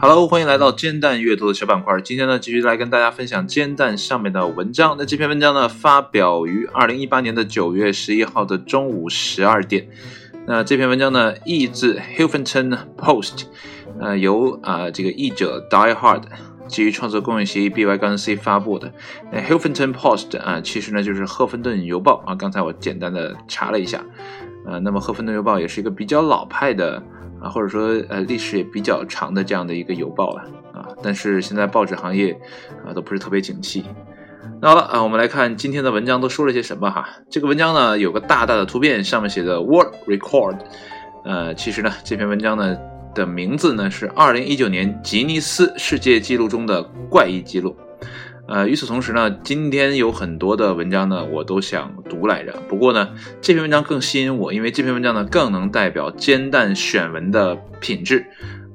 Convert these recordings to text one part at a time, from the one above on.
Hello，欢迎来到煎蛋阅读的小板块。今天呢，继续来跟大家分享煎蛋上面的文章。那这篇文章呢，发表于二零一八年的九月十一号的中午十二点。那这篇文章呢，译自 Huffington Post，呃，由啊这个译者 Die Hard 基于创作公允协议 B Y 杠 C 发布的。那 Huffington Post 啊，其实呢就是赫芬顿邮报啊。刚才我简单的查了一下，呃，那么赫芬顿邮报也是一个比较老派的。啊，或者说呃历史也比较长的这样的一个邮报了啊，但是现在报纸行业啊都不是特别景气。那好了啊，我们来看今天的文章都说了些什么哈。这个文章呢有个大大的图片，上面写的 World Record。呃，其实呢这篇文章呢的名字呢是二零一九年吉尼斯世界纪录中的怪异记录。呃，与此同时呢，今天有很多的文章呢，我都想读来着。不过呢，这篇文章更吸引我，因为这篇文章呢，更能代表煎蛋选文的品质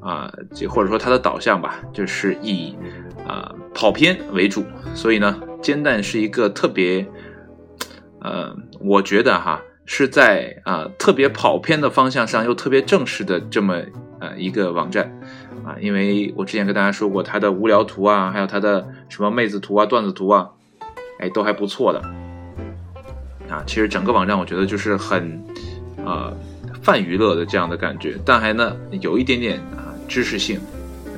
啊，或者说它的导向吧，就是以啊跑偏为主。所以呢，煎蛋是一个特别，呃，我觉得哈，是在啊特别跑偏的方向上又特别正式的这么呃一个网站。啊，因为我之前跟大家说过，他的无聊图啊，还有他的什么妹子图啊、段子图啊，哎，都还不错的。啊，其实整个网站我觉得就是很，呃，泛娱乐的这样的感觉，但还呢有一点点啊知识性。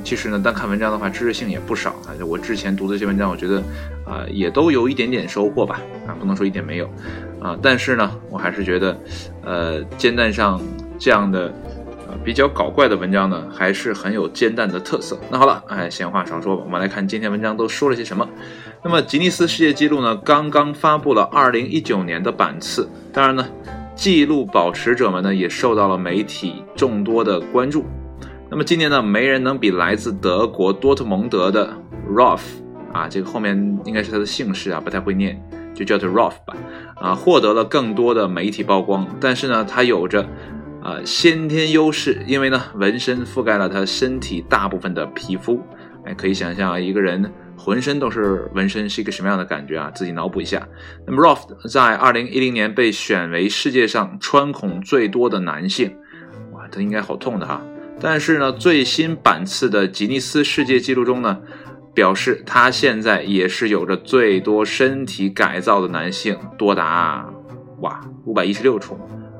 其实呢，单看文章的话，知识性也不少啊。我之前读的这些文章，我觉得啊也都有一点点收获吧。啊，不能说一点没有啊，但是呢，我还是觉得，呃，煎蛋上这样的。比较搞怪的文章呢，还是很有煎蛋的特色。那好了，哎，闲话少说吧，我们来看今天文章都说了些什么。那么吉尼斯世界纪录呢，刚刚发布了2019年的版次，当然呢，纪录保持者们呢也受到了媒体众多的关注。那么今年呢，没人能比来自德国多特蒙德的 Rolf 啊，这个后面应该是他的姓氏啊，不太会念，就叫做 Rolf 吧，啊，获得了更多的媒体曝光。但是呢，他有着。啊，先天优势，因为呢，纹身覆盖了他身体大部分的皮肤，哎，可以想象，一个人浑身都是纹身是一个什么样的感觉啊？自己脑补一下。那么 r o f 在二零一零年被选为世界上穿孔最多的男性，哇，他应该好痛的哈。但是呢，最新版次的吉尼斯世界纪录中呢，表示他现在也是有着最多身体改造的男性，多达哇五百一十六处。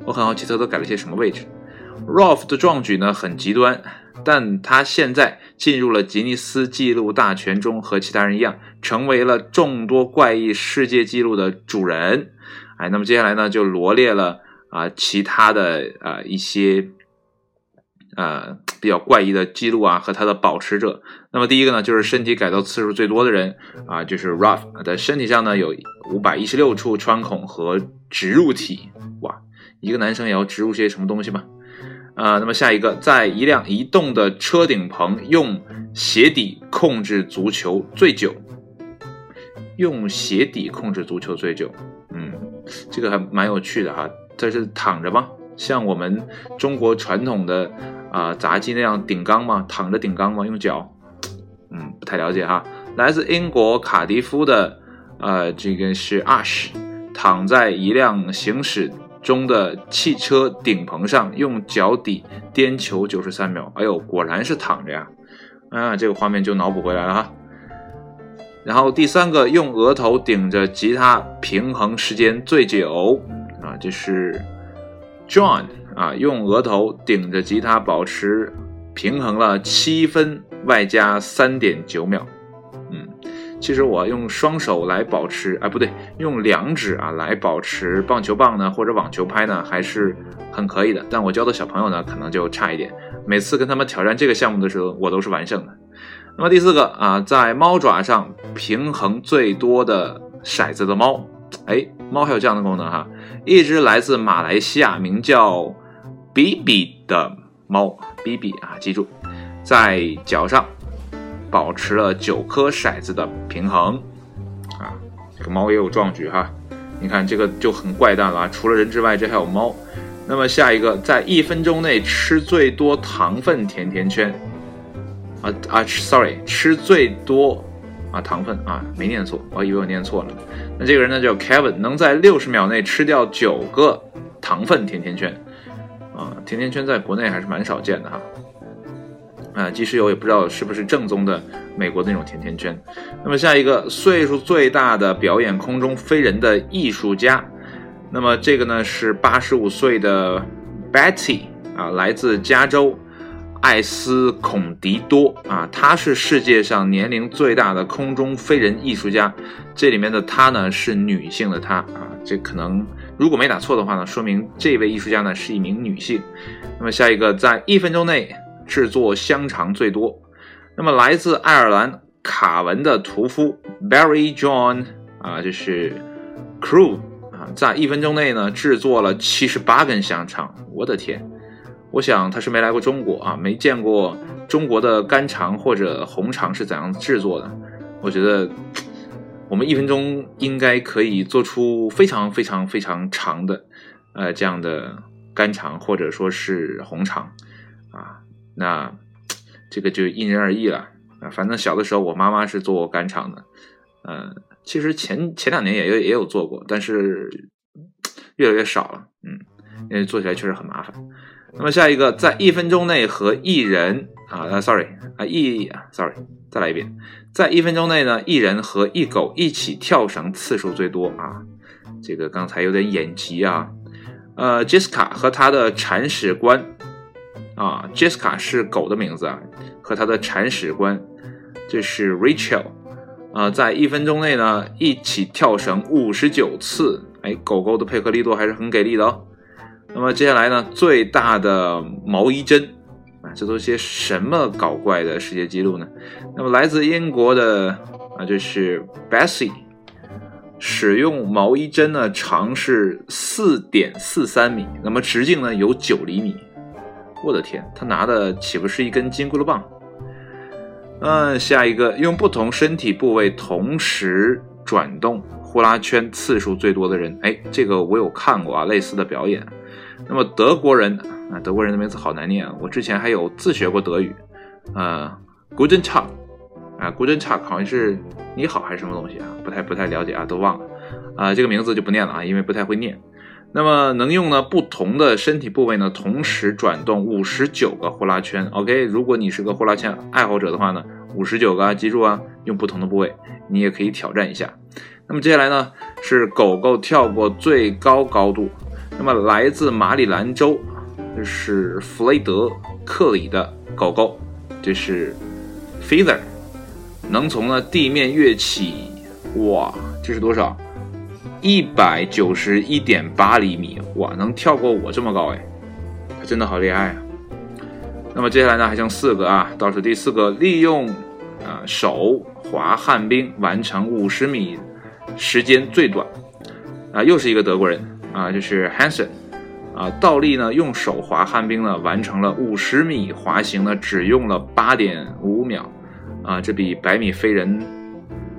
我很好奇，他都改了些什么位置？Rolf 的壮举呢很极端，但他现在进入了吉尼斯纪录大全中，和其他人一样，成为了众多怪异世界纪录的主人。哎，那么接下来呢，就罗列了啊其他的啊一些呃比较怪异的记录啊和他的保持者。那么第一个呢，就是身体改造次数最多的人啊，就是 Rolf，在身体上呢有五百一十六处穿孔和植入体。哇！一个男生也要植入些什么东西吗？啊，那么下一个，在一辆移动的车顶棚用鞋底控制足球醉酒，用鞋底控制足球醉酒，嗯，这个还蛮有趣的哈。这是躺着吗？像我们中国传统的啊杂技那样顶缸吗？躺着顶缸吗？用脚？嗯，不太了解哈。来自英国卡迪夫的呃，这个是 Ash，躺在一辆行驶。中的汽车顶棚上用脚底颠球九十三秒，哎呦，果然是躺着呀！啊，这个画面就脑补回来了哈。然后第三个用额头顶着吉他平衡时间最久啊，这是 John 啊，用额头顶着吉他保持平衡了七分外加三点九秒。其实我用双手来保持，哎，不对，用两指啊来保持棒球棒呢，或者网球拍呢，还是很可以的。但我教的小朋友呢，可能就差一点。每次跟他们挑战这个项目的时候，我都是完胜的。那么第四个啊，在猫爪上平衡最多的骰子的猫，哎，猫还有这样的功能哈。一只来自马来西亚，名叫比比的猫，比比啊，记住，在脚上。保持了九颗骰子的平衡，啊，这个猫也有壮举哈。你看这个就很怪诞了啊，除了人之外，这还有猫。那么下一个，在一分钟内吃最多糖分甜甜圈，啊啊，sorry，吃最多啊糖分啊，没念错，我以为我念错了。那这个人呢叫 Kevin，能在六十秒内吃掉九个糖分甜甜圈，啊，甜甜圈在国内还是蛮少见的哈。啊，即使有，也不知道是不是正宗的美国的那种甜甜圈。那么下一个岁数最大的表演空中飞人的艺术家，那么这个呢是八十五岁的 Betty 啊，来自加州艾斯孔迪多啊，他是世界上年龄最大的空中飞人艺术家。这里面的她呢是女性的她啊，这可能如果没打错的话呢，说明这位艺术家呢是一名女性。那么下一个在一分钟内。制作香肠最多。那么，来自爱尔兰卡文的屠夫 Barry John 啊，就是 Crew 啊，在一分钟内呢制作了七十八根香肠。我的天！我想他是没来过中国啊，没见过中国的干肠或者红肠是怎样制作的。我觉得我们一分钟应该可以做出非常非常非常长的呃这样的干肠或者说是红肠啊。那这个就因人而异了啊，反正小的时候我妈妈是做干肠的，嗯，其实前前两年也有也有做过，但是越来越少了，嗯，因为做起来确实很麻烦。那么下一个，在一分钟内和一人啊，sorry 啊，一，sorry，再来一遍，在一分钟内呢，一人和一狗一起跳绳次数最多啊，这个刚才有点眼疾啊，呃，Jessica 和他的铲屎官。啊，Jessica 是狗的名字啊，和它的铲屎官，这是 Rachel，啊，在一分钟内呢，一起跳绳五十九次，哎，狗狗的配合力度还是很给力的哦。那么接下来呢，最大的毛衣针，啊，这都是些什么搞怪的世界纪录呢？那么来自英国的啊，就是 Bessie，使用毛衣针呢，长是四点四三米，那么直径呢有九厘米。我的天，他拿的岂不是一根金箍棒？嗯，下一个用不同身体部位同时转动呼啦圈次数最多的人，哎，这个我有看过啊，类似的表演。那么德国人啊，德国人的名字好难念啊，我之前还有自学过德语，呃，Guten Tag，啊，Guten Tag 好像是你好还是什么东西啊？不太不太了解啊，都忘了啊，这个名字就不念了啊，因为不太会念。那么能用呢不同的身体部位呢同时转动五十九个呼啦圈。OK，如果你是个呼啦圈爱好者的话呢，五十九个，记住啊，用不同的部位，你也可以挑战一下。那么接下来呢是狗狗跳过最高高度。那么来自马里兰州，这是弗雷德克里的狗狗，这是 Feather，能从呢地面跃起，哇，这是多少？一百九十一点八厘米，哇，能跳过我这么高哎，他真的好厉害啊！那么接下来呢，还剩四个啊，倒数第四个，利用啊手滑旱冰完成五十米，时间最短啊，又是一个德国人啊，就是 Hansen 啊，倒立呢用手滑旱冰呢完成了五十米滑行呢，只用了八点五秒啊，这比百米飞人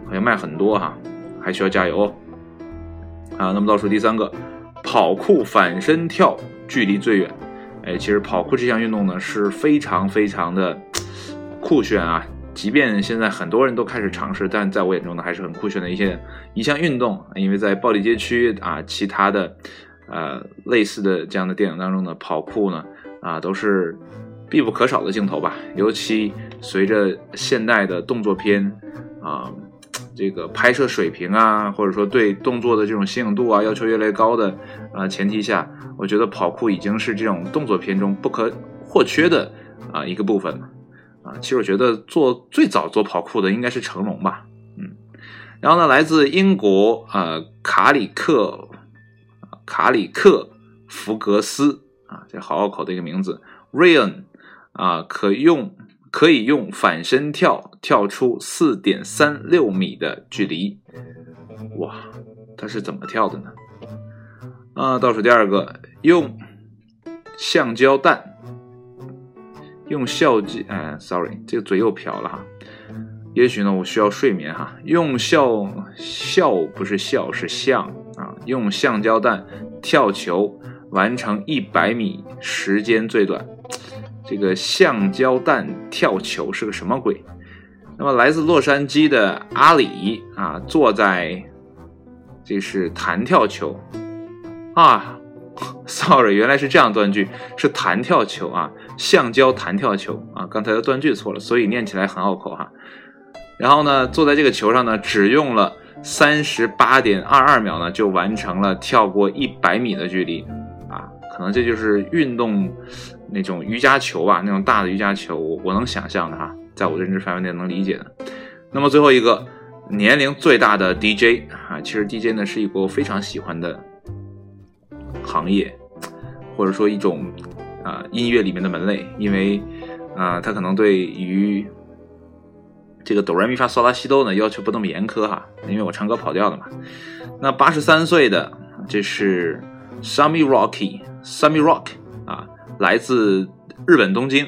好像慢很多哈，还需要加油哦。啊，那么倒数第三个，跑酷反身跳距离最远。哎，其实跑酷这项运动呢是非常非常的酷炫啊！即便现在很多人都开始尝试，但在我眼中呢还是很酷炫的一些一项运动。因为在暴力街区啊，其他的呃类似的这样的电影当中呢，跑酷呢啊都是必不可少的镜头吧。尤其随着现代的动作片啊。这个拍摄水平啊，或者说对动作的这种新颖度啊，要求越来越高的啊前提下，我觉得跑酷已经是这种动作片中不可或缺的啊一个部分了啊。其实我觉得做最早做跑酷的应该是成龙吧，嗯。然后呢，来自英国啊卡里克卡里克福格斯啊，这好拗口的一个名字，Ryan 啊，可用。可以用反身跳跳出四点三六米的距离，哇，他是怎么跳的呢？啊，倒数第二个，用橡胶弹，用橡胶，哎，sorry，这个嘴又瓢了哈。也许呢，我需要睡眠哈。用笑笑不是笑是橡啊，用橡胶弹跳球完成一百米，时间最短。这个橡胶弹跳球是个什么鬼？那么来自洛杉矶的阿里啊，坐在这是弹跳球啊，，sorry，原来是这样断句，是弹跳球啊，橡胶弹跳球啊，刚才的断句错了，所以念起来很拗口哈。然后呢，坐在这个球上呢，只用了三十八点二二秒呢，就完成了跳过一百米的距离，可能这就是运动那种瑜伽球吧，那种大的瑜伽球，我能想象的哈，在我的认知范围内能理解的。那么最后一个。年龄最大的 DJ 啊，其实 DJ 呢是一个我非常喜欢的行业，或者说一种啊音乐里面的门类，因为啊他可能对于这个哆来咪发嗦拉西哆呢要求不那么严苛哈，因为我唱歌跑调的嘛。那八十三岁的这是 Sammy Rocky，Sammy Rock 啊，来自日本东京，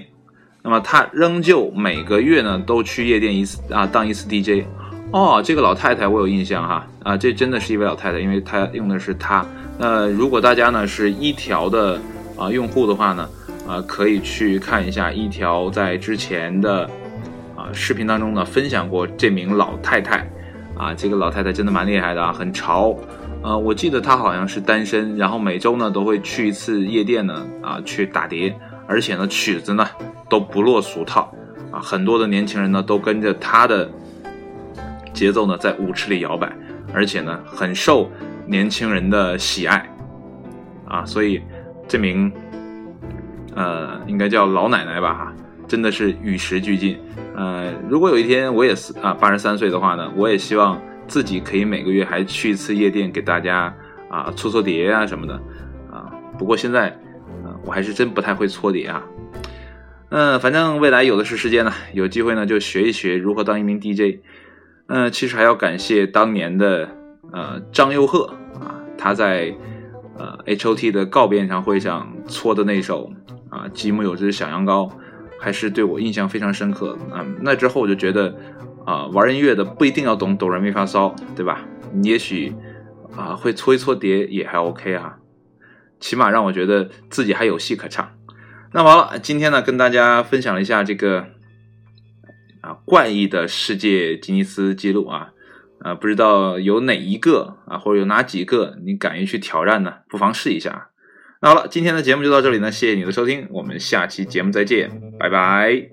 那么他仍旧每个月呢都去夜店一次啊当一次 DJ。哦，这个老太太我有印象哈，啊，这真的是一位老太太，因为她用的是她。那如果大家呢是一条的啊用户的话呢，啊，可以去看一下一条在之前的啊视频当中呢分享过这名老太太，啊，这个老太太真的蛮厉害的啊，很潮。呃，我记得她好像是单身，然后每周呢都会去一次夜店呢，啊，去打碟，而且呢曲子呢都不落俗套，啊，很多的年轻人呢都跟着她的。节奏呢，在舞池里摇摆，而且呢，很受年轻人的喜爱，啊，所以这名呃，应该叫老奶奶吧，哈，真的是与时俱进。呃，如果有一天我也是啊，八十三岁的话呢，我也希望自己可以每个月还去一次夜店，给大家啊搓搓碟啊什么的，啊，不过现在啊，我还是真不太会搓碟啊。嗯，反正未来有的是时间呢，有机会呢就学一学如何当一名 DJ。嗯，其实还要感谢当年的呃张佑赫啊，他在呃 H O T 的告别演唱会上搓的那首啊《吉姆有只小羊羔》，还是对我印象非常深刻。嗯，那之后我就觉得啊，玩音乐的不一定要懂哆来咪发嗦，对吧？你也许啊会搓一搓碟也还 OK 啊，起码让我觉得自己还有戏可唱。那完了，今天呢跟大家分享了一下这个。啊，怪异的世界吉尼斯纪录啊，啊，不知道有哪一个啊，或者有哪几个你敢于去挑战呢？不妨试一下。那好了，今天的节目就到这里呢，谢谢你的收听，我们下期节目再见，拜拜。